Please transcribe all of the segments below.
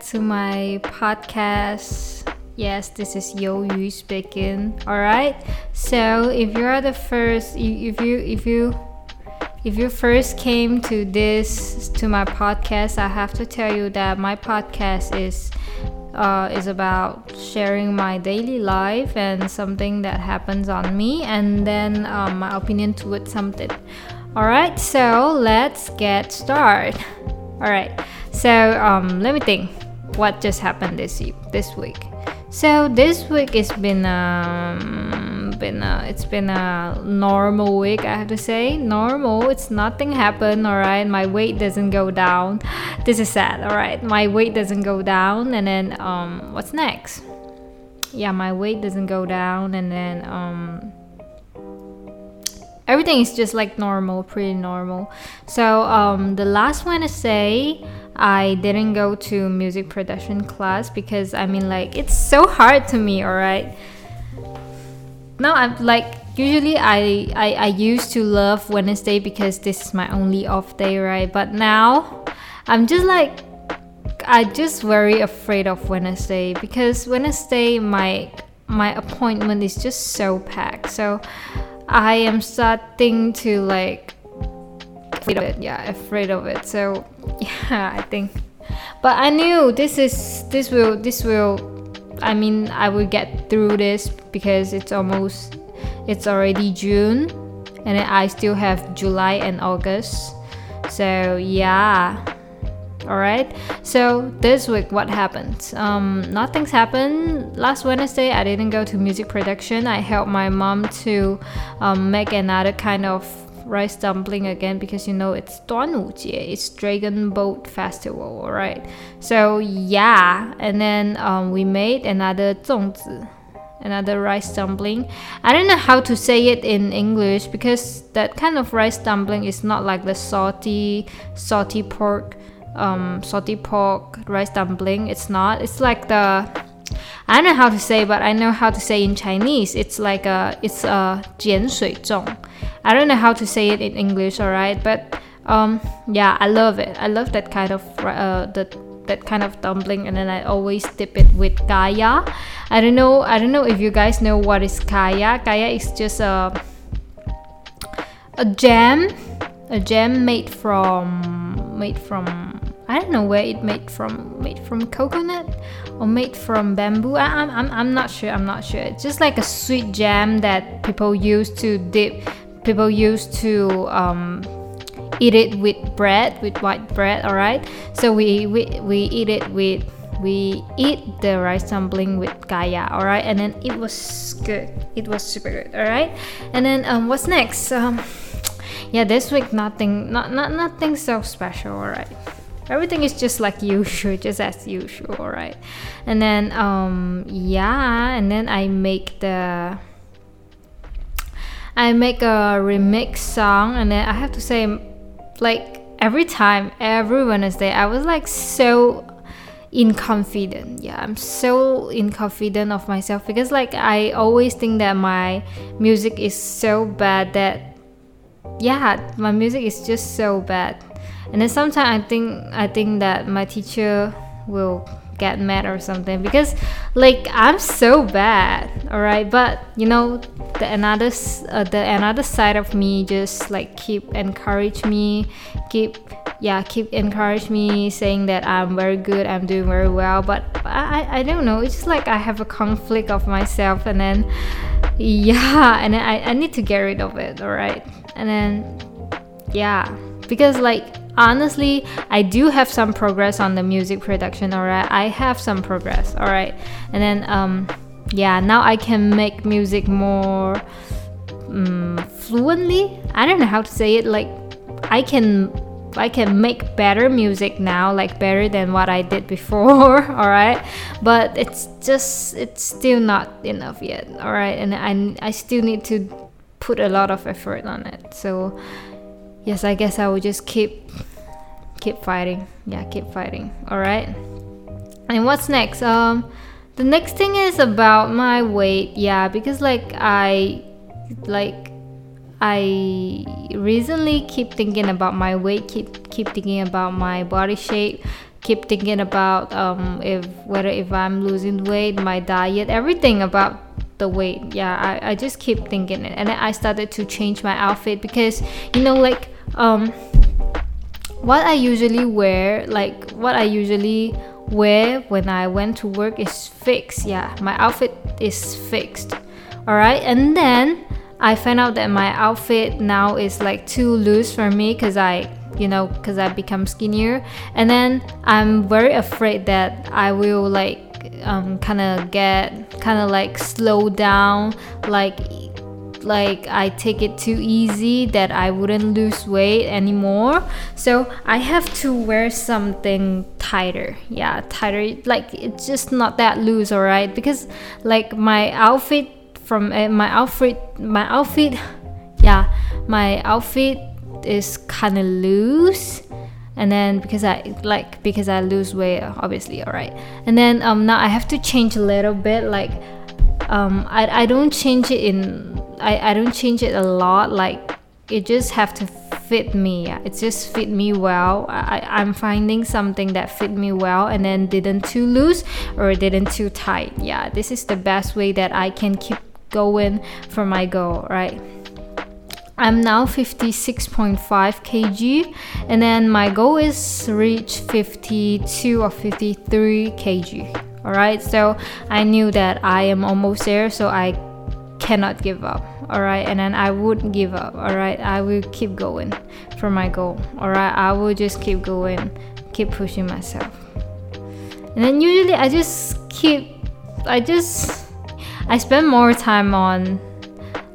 to my podcast. Yes, this is Yo Yu speaking. All right. So if you are the first, if you if you if you first came to this to my podcast, I have to tell you that my podcast is uh, is about sharing my daily life and something that happens on me, and then um, my opinion towards something. All right. So let's get started. All right. So um, let me think. What just happened this this week? So this week it's been um been a, it's been a normal week I have to say. Normal it's nothing happened all right my weight doesn't go down. This is sad all right my weight doesn't go down and then um what's next? Yeah my weight doesn't go down and then um everything is just like normal pretty normal. So um the last one to say I didn't go to music production class because I mean like it's so hard to me, alright? Now I'm like usually I, I I used to love Wednesday because this is my only off day, right? But now I'm just like I just very afraid of Wednesday because Wednesday my my appointment is just so packed. So I am starting to like afraid of it. Yeah, afraid of it. So yeah, I think. But I knew this is this will this will. I mean, I will get through this because it's almost it's already June, and I still have July and August. So yeah. Alright, so this week what happened? Um, nothing's happened. Last Wednesday I didn't go to music production. I helped my mom to um, make another kind of rice dumpling again because you know it's Duanwujie, it's Dragon Boat Festival, right? So yeah, and then um, we made another zongzi, another rice dumpling. I don't know how to say it in English because that kind of rice dumpling is not like the salty, salty pork, um, salty pork rice dumpling. It's not. It's like the I don't know how to say, but I know how to say in Chinese. It's like a, it's a 碱水粽. I don't know how to say it in English, alright, but um, yeah, I love it. I love that kind of uh, that that kind of dumpling, and then I always dip it with kaya. I don't know. I don't know if you guys know what is kaya. Kaya is just a a jam, a jam made from made from I don't know where it made from made from coconut or made from bamboo I, am I'm, I'm not sure I'm not sure it's just like a sweet jam that people use to dip people used to um, eat it with bread with white bread all right so we, we we eat it with we eat the rice dumpling with kaya all right and then it was good. It was super good all right and then um, what's next? Um, yeah this week nothing not, not nothing so special all right everything is just like usual just as usual all right and then um yeah and then i make the I make a remix song, and then I have to say, like every time, every Wednesday, I was like so inconfident. Yeah, I'm so inconfident of myself because like I always think that my music is so bad that yeah, my music is just so bad. And then sometimes I think I think that my teacher will get mad or something because like I'm so bad all right but you know the another uh, the another side of me just like keep encourage me keep yeah keep encourage me saying that I'm very good I'm doing very well but I, I don't know it's just like I have a conflict of myself and then yeah and then I, I need to get rid of it all right and then yeah because like honestly i do have some progress on the music production all right i have some progress all right and then um yeah now i can make music more um, fluently i don't know how to say it like i can I can make better music now, like better than what I did before, alright? But it's just, it's still not enough yet, alright? And I, I still need to put a lot of effort on it. So, yes, I guess I will just keep keep fighting. Yeah, keep fighting. All right. And what's next? Um, the next thing is about my weight. Yeah, because like I, like, I recently keep thinking about my weight. Keep keep thinking about my body shape. keep thinking about um, if whether if I'm losing weight, my diet, everything about the weight. Yeah, I, I just keep thinking it. And then I started to change my outfit because you know like um what I usually wear, like what I usually wear when I went to work is fixed. Yeah, my outfit is fixed. Alright, and then I found out that my outfit now is like too loose for me because I you know because i become skinnier and then i'm very afraid that i will like um, kind of get kind of like slow down like like I take it too easy that I wouldn't lose weight anymore. So I have to wear something tighter. Yeah, tighter. Like it's just not that loose, alright? Because like my outfit from uh, my outfit, my outfit, yeah, my outfit is kind of loose and then because I like because I lose weight obviously all right and then um now I have to change a little bit like um I, I don't change it in I, I don't change it a lot like it just have to fit me it just fit me well. I, I'm finding something that fit me well and then didn't too loose or didn't too tight yeah. This is the best way that I can keep going for my goal right? I'm now 56.5 kg and then my goal is reach 52 or 53 kg all right so I knew that I am almost there so I cannot give up all right? And then I wouldn't give up all right? I will keep going for my goal all right? I will just keep going keep pushing myself. And then usually I just keep I just I spend more time on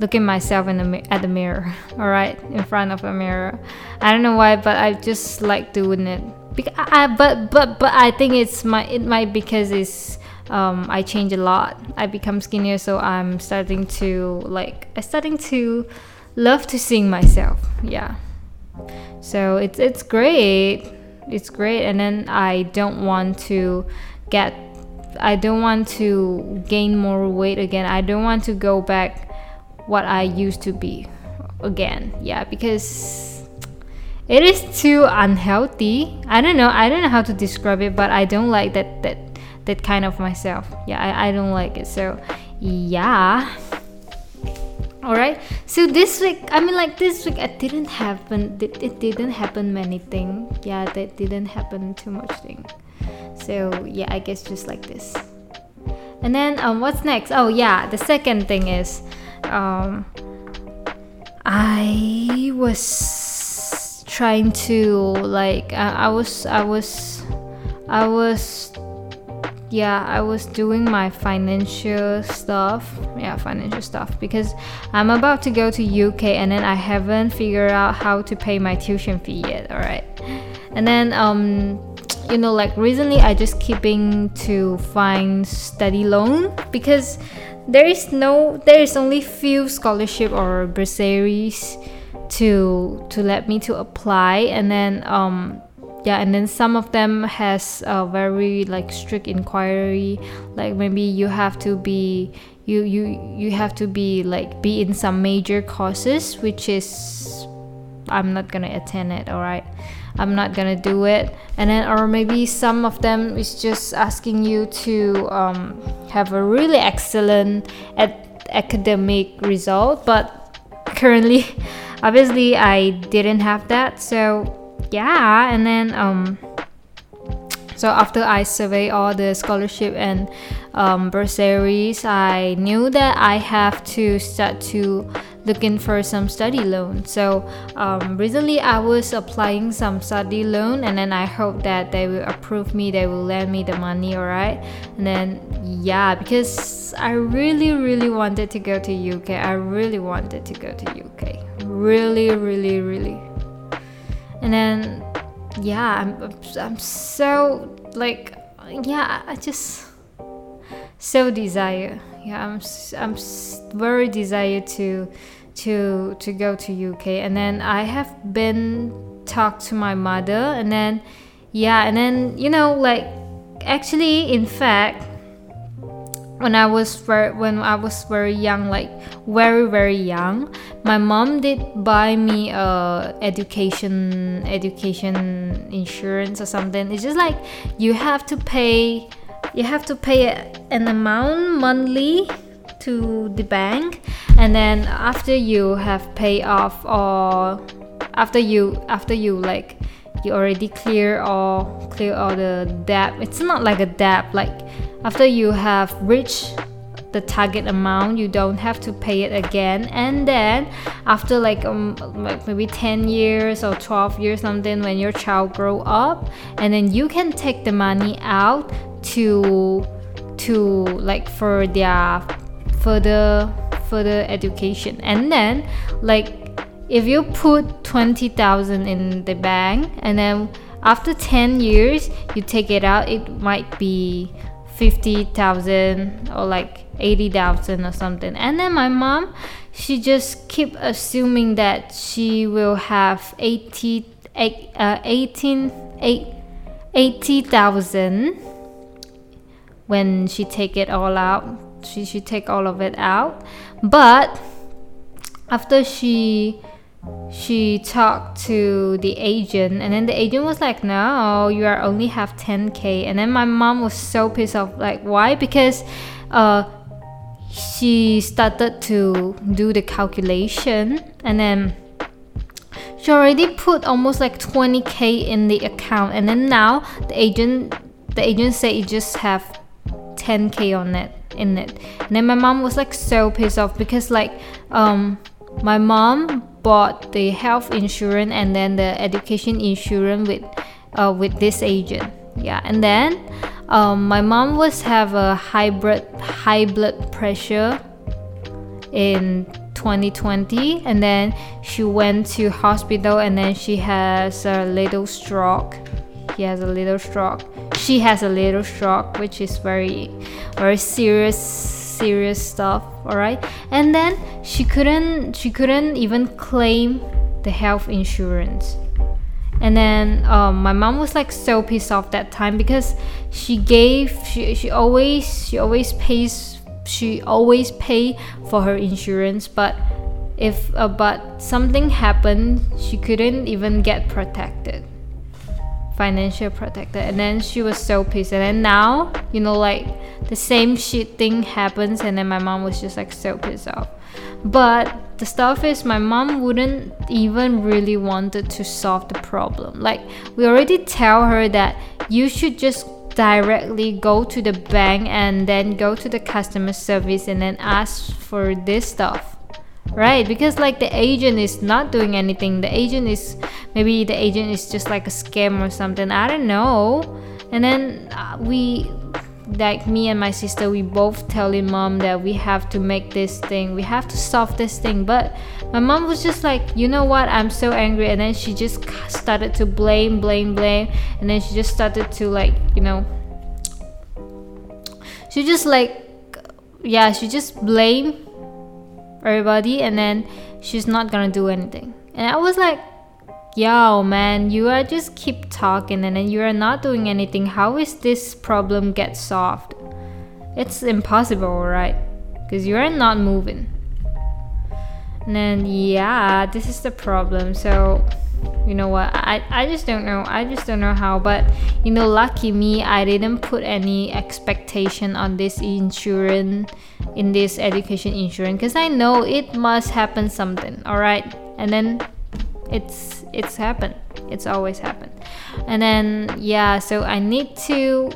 looking myself in the at the mirror all right? In front of a mirror. I don't know why but i just like doing it. Because I, but but but i think it's my it might because it's um, I change a lot. I become skinnier, so I'm starting to like I'm starting to love to sing myself. Yeah. So it's it's great. It's great, and then I don't want to get. I don't want to gain more weight again. I don't want to go back what I used to be again. Yeah, because it is too unhealthy. I don't know. I don't know how to describe it, but I don't like that that that kind of myself. Yeah, I, I don't like it. So yeah. Alright, so this week, I mean, like this week, it didn't happen. It, it didn't happen many things. Yeah, that didn't happen too much thing. So yeah, I guess just like this. And then um, what's next? Oh yeah, the second thing is um, I was trying to like I, I was I was I was yeah i was doing my financial stuff. Yeah financial stuff. Because i'm about to go to uk and then i haven't figured out how to pay my tuition fee yet all right and then um you know like recently i just keeping to find study loan because there is no there is only few scholarship or bursaries to to let me to apply. And then um yeah and then some of them has a very like strict inquiry. Like maybe you have to be you you you have to be like be in some major courses which is i'm not gonna attend it all right i'm not gonna do it. And then or maybe some of them is just asking you to um, have a really excellent ad- academic result but currently obviously i didn't have that so yeah and then um so after I survey all the scholarship and um, bursaries, I knew that I have to start to looking for some study loan. So um, recently I was applying some study loan, and then I hope that they will approve me. They will lend me the money, alright? And then yeah, because I really really wanted to go to UK. I really wanted to go to UK. Really really really. And then yeah, I'm I'm so like yeah, I just so desire. Yeah, I'm I'm very desire to to to go to UK and then I have been talked to my mother and then yeah and then you know like actually in fact when I was very, when I was very young, like very very young, my mom did buy me a education education insurance or something. It's just like you have to pay you have to pay an amount monthly to the bank and then after you have paid off or after you after you like you already clear all clear all the debt it's not like a debt like after you have reached the target amount you don't have to pay it again. And then after like um maybe 10 years or 12 years something when your child grow up and then you can take the money out to to like for their further further education. And then like if you put 20,000 in the bank and then after 10 years you take it out it might be 50,000 or like 80,000 or something. And then my mom she just keep assuming that she will have 80 uh, 18 80,000 when she take it all out. She should take all of it out. But after she she talked to the agent and then the agent was like no you are only have 10k and then my mom was so pissed off like why? Because uh she started to do the calculation and then she already put almost like 20k in the account. And then now the agent the agent said it just have 10k on it in it. And then my mom was like so pissed off because like um my mom bought the health insurance and then the education insurance with uh, with this agent. Yeah and then um, my mom was have a hybrid high blood pressure in 2020 and then she went to hospital and then she has a little stroke. He has a little stroke. She has a little stroke which is very very serious serious stuff all right and then she couldn't she couldn't even claim the health insurance. And then um, my mom was like so pissed off that time because she gave she, she always she always pays she always pay for her insurance but if uh, but something happened she couldn't even get protected financial protected and then she was so pissed. And then now you know like the same shit thing happens. And then my mom was just like so pissed off. But the stuff is my mom wouldn't even really wanted to solve the problem. Like we already tell her that you should just directly go to the bank and then go to the customer service and then ask for this stuff right because like the agent is not doing anything. The agent is maybe the agent is just like a scam or something. I don't know. And then uh, we like me and my sister we both telling mom that we have to make this thing. We have to solve this thing. But my mom was just like you know what? I'm so angry. And then she just started to blame blame blame. And then she just started to like you know she just like yeah she just blame everybody and then she's not gonna do anything. And i was like yo man you are just keep talking and then you are not doing anything. How is this problem get solved? It's impossible right? Because you are not moving. And then yeah this is the problem. So you know what? I, I just don't know. I just don't know how. But you know lucky me i didn't put any expectation on this insurance in this education insurance because i know it must happen something all right and then it's it's happened. It's always happened. And then yeah so i need to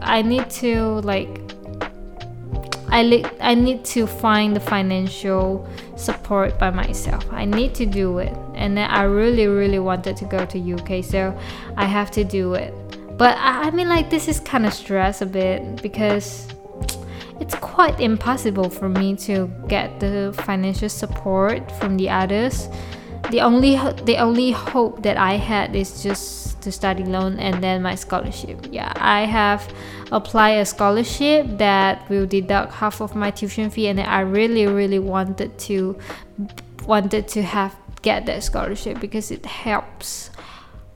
i need to like I, li- I need to find the financial support by myself. I need to do it. And then I really, really wanted to go to UK, so I have to do it. But I, I mean, like, this is kind of stress a bit because it's quite impossible for me to get the financial support from the others. The only the only hope that I had is just to study loan and then my scholarship. Yeah, I have applied a scholarship that will deduct half of my tuition fee, and I really really wanted to wanted to have get that scholarship because it helps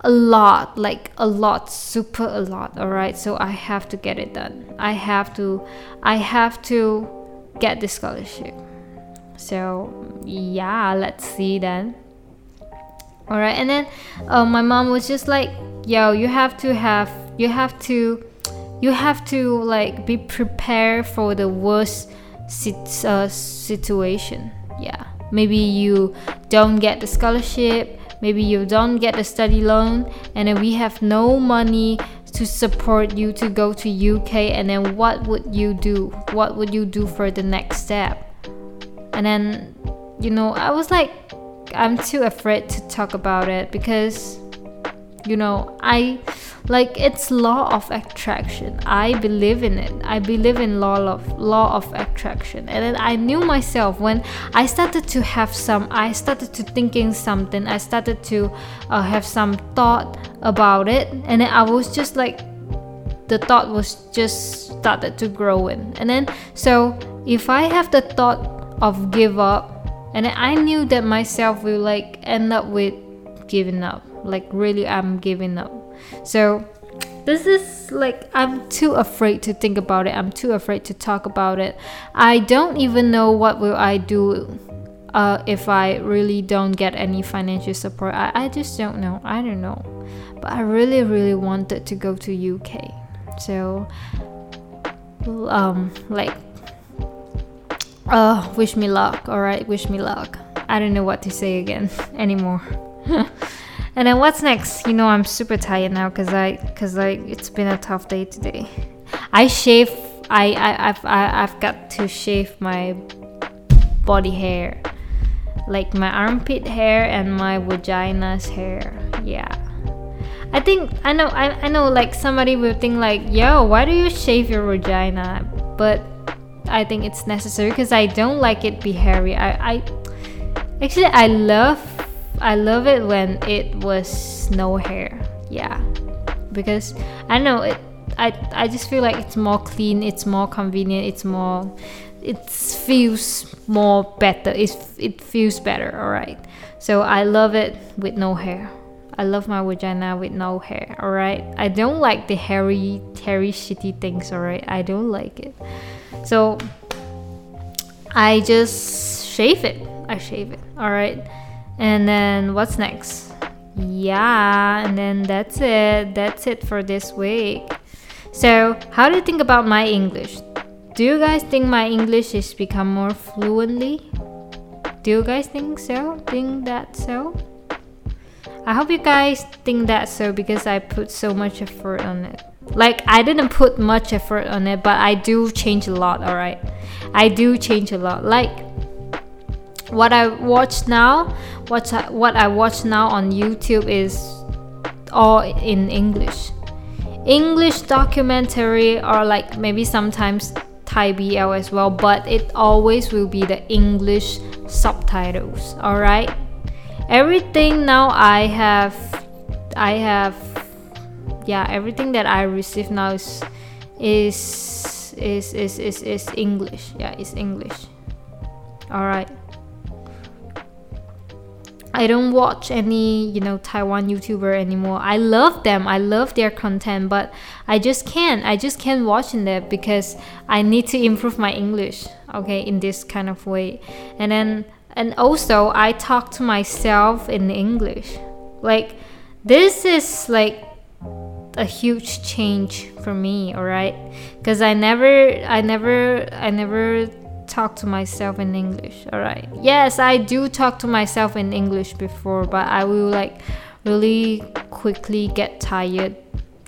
a lot, like a lot, super a lot, all right? So I have to get it done. I have to I have to get the scholarship. So yeah, let's see then. All right, and then uh, my mom was just like, "Yo, you have to have, you have to, you have to like be prepared for the worst sit- uh, situation. Yeah, maybe you don't get the scholarship, maybe you don't get the study loan, and then we have no money to support you to go to UK. And then what would you do? What would you do for the next step? And then, you know, I was like, I'm too afraid to talk about it because, you know, I like it's law of attraction. I believe in it. I believe in law of law of attraction. And then I knew myself when I started to have some. I started to thinking something. I started to uh, have some thought about it, and then I was just like the thought was just started to grow in and then so if i have the thought of give up and i knew that myself will like end up with giving up like really i'm giving up so this is like i'm too afraid to think about it i'm too afraid to talk about it i don't even know what will i do uh, if i really don't get any financial support I, I just don't know i don't know but i really really wanted to go to uk so um like uh, wish me luck. All right, wish me luck. I don't know what to say again anymore. and then what's next? You know, I'm super tired now because I, because I, it's been a tough day today. I shave. I, I, I've, I, I've got to shave my body hair, like my armpit hair and my vagina's hair. Yeah. I think I know. I, I know. Like somebody will think like, "Yo, why do you shave your vagina?" But I think it's necessary because I don't like it be hairy. I, I actually I love I love it when it was no hair. Yeah, because I know it. I I just feel like it's more clean. It's more convenient. It's more. It feels more better. It it feels better. All right. So I love it with no hair. I love my vagina with no hair. All right. I don't like the hairy, hairy, shitty things. All right. I don't like it. So I just shave it. I shave it. All right. And then what's next? Yeah, and then that's it. That's it for this week. So, how do you think about my English? Do you guys think my English has become more fluently? Do you guys think so? Think that so? I hope you guys think that so because I put so much effort on it. Like I didn't put much effort on it, but I do change a lot, alright? I do change a lot. Like what I watch now, what I, what I watch now on YouTube is all in English. English documentary or like maybe sometimes Thai BL as well, but it always will be the English subtitles, alright? Everything now I have I have yeah everything that i receive now is is is is is, is english yeah it's english all right I don't watch any, you know, Taiwan YouTuber anymore. I love them. I love their content, but I just can't. I just can't watch in them because I need to improve my English, okay, in this kind of way. And then and also I talk to myself in English. Like this is like a huge change for me all right because i never i never i never talk to myself in english all right yes i do talk to myself in english before but i will like really quickly get tired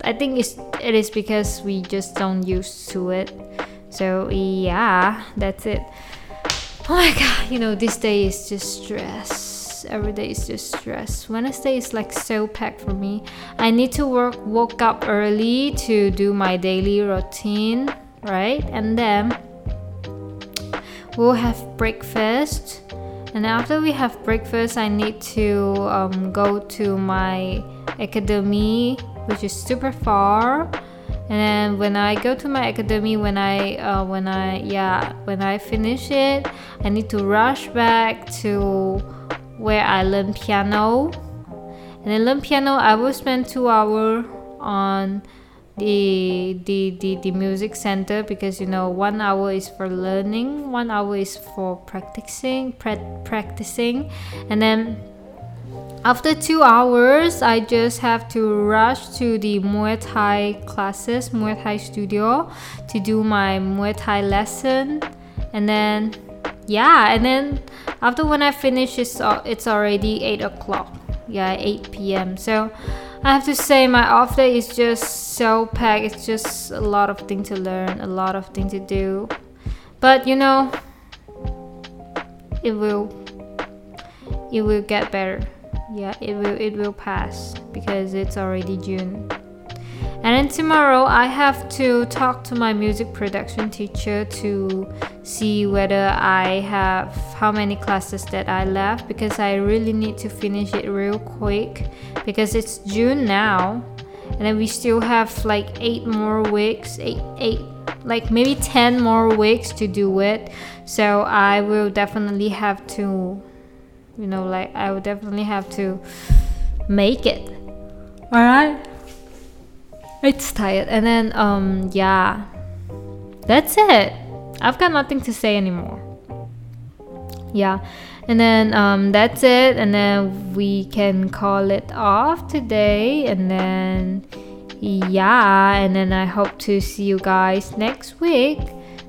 i think it's it is because we just don't used to it so yeah that's it oh my god you know this day is just stress every day is just stress. Wednesday is like so packed for me. I need to work woke up early to do my daily routine, right? And then we'll have breakfast. And after we have breakfast, I need to um, go to my academy, which is super far. And when I go to my academy, when I uh, when I yeah when I finish it, I need to rush back to where I learn piano. And then learn piano i will spend two hours on the, the the the music center because you know one hour is for learning one hour is for practicing pra- practicing. And then after two hours i just have to rush to the muay thai classes muay thai studio to do my muay thai lesson. And then yeah and then after when i finish it's, uh, it's already 8 o'clock. Yeah 8 p.m so I have to say my off day is just so packed. It's just a lot of things to learn, a lot of things to do. But you know, it will it will get better. Yeah, it will it will pass because it's already June. And then tomorrow I have to talk to my music production teacher to see whether I have how many classes that I left because I really need to finish it real quick because it's June now and then we still have like 8 more weeks, 8 8 like maybe 10 more weeks to do it. So I will definitely have to you know like I will definitely have to make it. All right? It's tired. And then, um, yeah, that's it. I've got nothing to say anymore. Yeah, and then um, that's it. And then we can call it off today. And then, yeah, and then I hope to see you guys next week.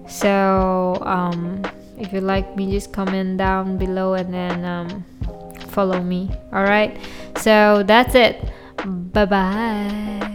So, um, if you like me, just comment down below and then um, follow me. All right. So that's it. Bye bye.